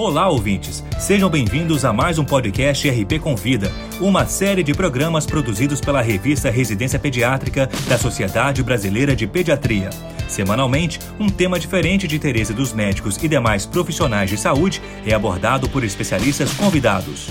Olá, ouvintes! Sejam bem-vindos a mais um podcast RP Convida, uma série de programas produzidos pela revista Residência Pediátrica da Sociedade Brasileira de Pediatria. Semanalmente, um tema diferente de interesse dos médicos e demais profissionais de saúde é abordado por especialistas convidados.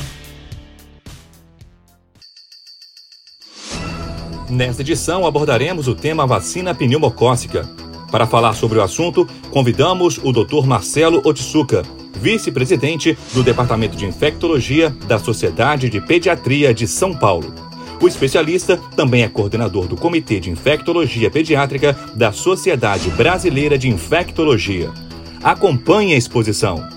Nesta edição abordaremos o tema vacina pneumocócica. Para falar sobre o assunto, convidamos o Dr. Marcelo Otsuka, vice-presidente do Departamento de Infectologia da Sociedade de Pediatria de São Paulo. O especialista também é coordenador do Comitê de Infectologia Pediátrica da Sociedade Brasileira de Infectologia. Acompanhe a exposição.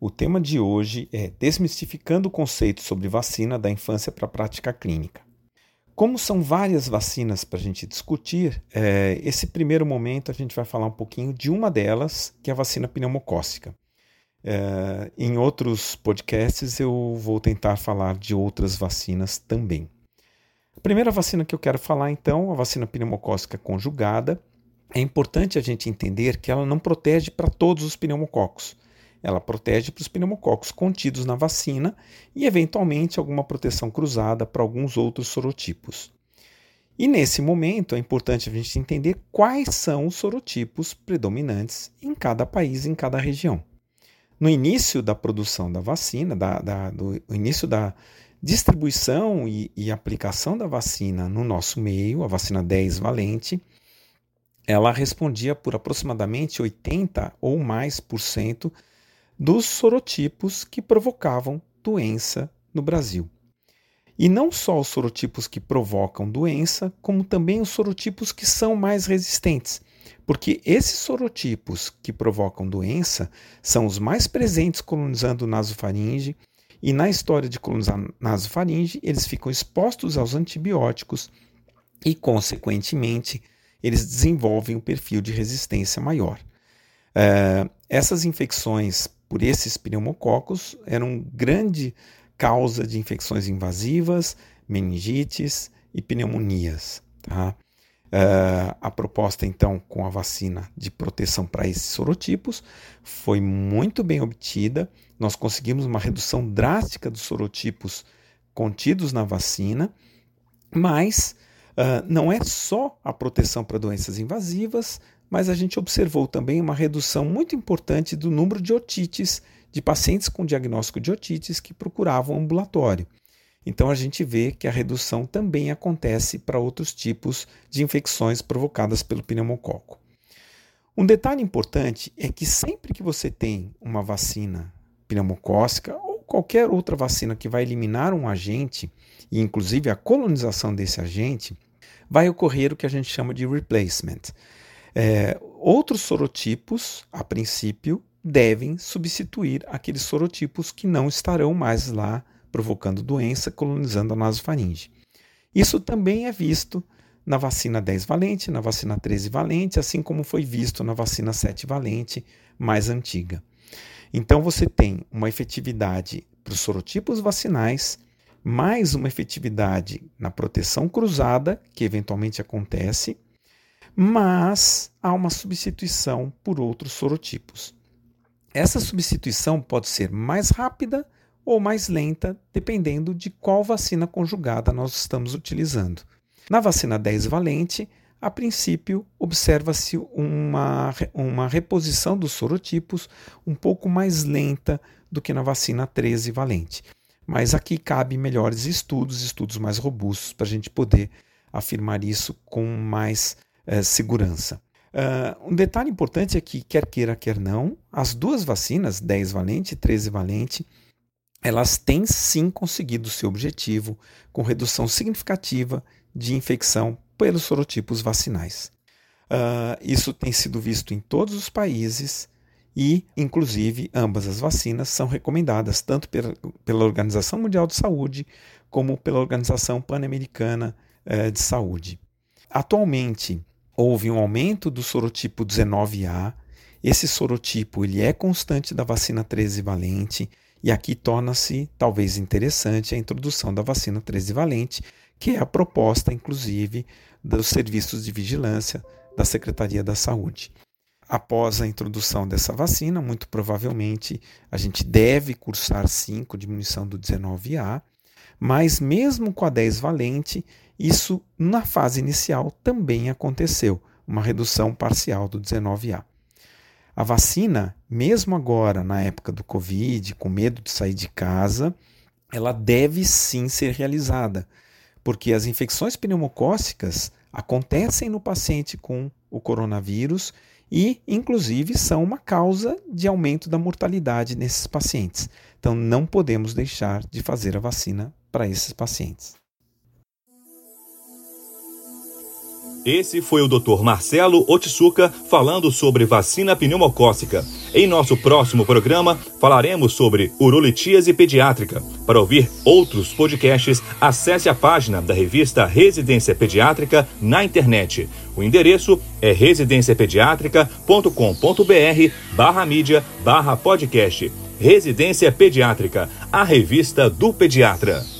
O tema de hoje é Desmistificando o conceito sobre vacina da infância para a prática clínica. Como são várias vacinas para a gente discutir, é, esse primeiro momento a gente vai falar um pouquinho de uma delas, que é a vacina pneumocócica. É, em outros podcasts eu vou tentar falar de outras vacinas também. A primeira vacina que eu quero falar então, a vacina pneumocócica conjugada. É importante a gente entender que ela não protege para todos os pneumococos. Ela protege para os pneumococos contidos na vacina e, eventualmente, alguma proteção cruzada para alguns outros sorotipos. E nesse momento é importante a gente entender quais são os sorotipos predominantes em cada país, em cada região. No início da produção da vacina, da, da, do início da distribuição e, e, aplicação da vacina no nosso meio, a vacina 10 valente, ela respondia por aproximadamente 80 ou mais por cento dos sorotipos que provocavam doença no Brasil. E não só os sorotipos que provocam doença, como também os sorotipos que são mais resistentes, porque esses sorotipos que provocam doença são os mais presentes colonizando o nasofaringe, e na história de colonizar nasofaringe, eles ficam expostos aos antibióticos e, consequentemente, eles desenvolvem um perfil de resistência maior. Uh, essas infecções por esses pneumococos eram grande causa de infecções invasivas, meningites e pneumonias. Tá? Uh, a proposta, então, com a vacina de proteção para esses sorotipos foi muito bem obtida. Nós conseguimos uma redução drástica dos sorotipos contidos na vacina, mas uh, não é só a proteção para doenças invasivas, mas a gente observou também uma redução muito importante do número de otites, de pacientes com diagnóstico de otites que procuravam ambulatório. Então a gente vê que a redução também acontece para outros tipos de infecções provocadas pelo pneumococo. Um detalhe importante é que sempre que você tem uma vacina pneumocócica ou qualquer outra vacina que vai eliminar um agente, e inclusive a colonização desse agente, vai ocorrer o que a gente chama de replacement. É, outros sorotipos, a princípio, devem substituir aqueles sorotipos que não estarão mais lá provocando doença, colonizando a nasofaringe. Isso também é visto na vacina 10 valente, na vacina 13 valente, assim como foi visto na vacina 7 valente mais antiga. Então você tem uma efetividade para os sorotipos vacinais, mais uma efetividade na proteção cruzada, que eventualmente acontece, mas há uma substituição por outros sorotipos. Essa substituição pode ser mais rápida ou mais lenta, dependendo de qual vacina conjugada nós estamos utilizando. Na vacina 10 valente, a princípio, observa-se uma, uma reposição dos sorotipos um pouco mais lenta do que na vacina 13 valente. Mas aqui cabe melhores estudos, estudos mais robustos, para a gente poder afirmar isso com mais é, segurança. Uh, um detalhe importante é que, quer queira, quer não, as duas vacinas, 10 valente e 13 valente, elas têm sim conseguido seu objetivo com redução significativa de infecção pelos sorotipos vacinais. Uh, isso tem sido visto em todos os países e, inclusive, ambas as vacinas são recomendadas tanto pela, pela Organização Mundial de Saúde como pela Organização Pan-Americana uh, de Saúde. Atualmente, houve um aumento do sorotipo 19A. Esse sorotipo ele é constante da vacina 13 valente e aqui torna-se talvez interessante a introdução da vacina 13 valente, que é a proposta, inclusive, dos serviços de vigilância da Secretaria da Saúde. Após a introdução dessa vacina, muito provavelmente a gente deve cursar sim com diminuição do 19A, mas mesmo com a 10 valente, isso na fase inicial também aconteceu, uma redução parcial do 19A. A vacina, mesmo agora na época do Covid, com medo de sair de casa, ela deve sim ser realizada, porque as infecções pneumocócicas acontecem no paciente com o coronavírus e, inclusive, são uma causa de aumento da mortalidade nesses pacientes. Então, não podemos deixar de fazer a vacina para esses pacientes. Esse foi o Dr. Marcelo Otsuka falando sobre vacina pneumocócica. Em nosso próximo programa, falaremos sobre urolitíase pediátrica. Para ouvir outros podcasts, acesse a página da revista Residência Pediátrica na internet. O endereço é residenciapediatrica.com.br barra mídia barra podcast. Residência Pediátrica, a revista do pediatra.